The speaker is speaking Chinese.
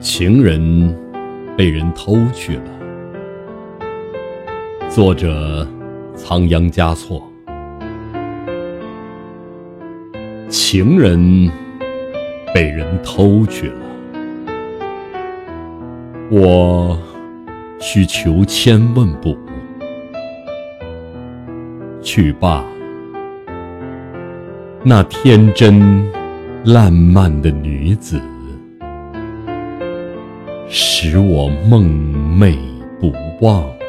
情人被人偷去了。作者：仓央嘉措。情人被人偷去了，我需求千问补。去罢，那天真烂漫的女子。使我梦寐不忘。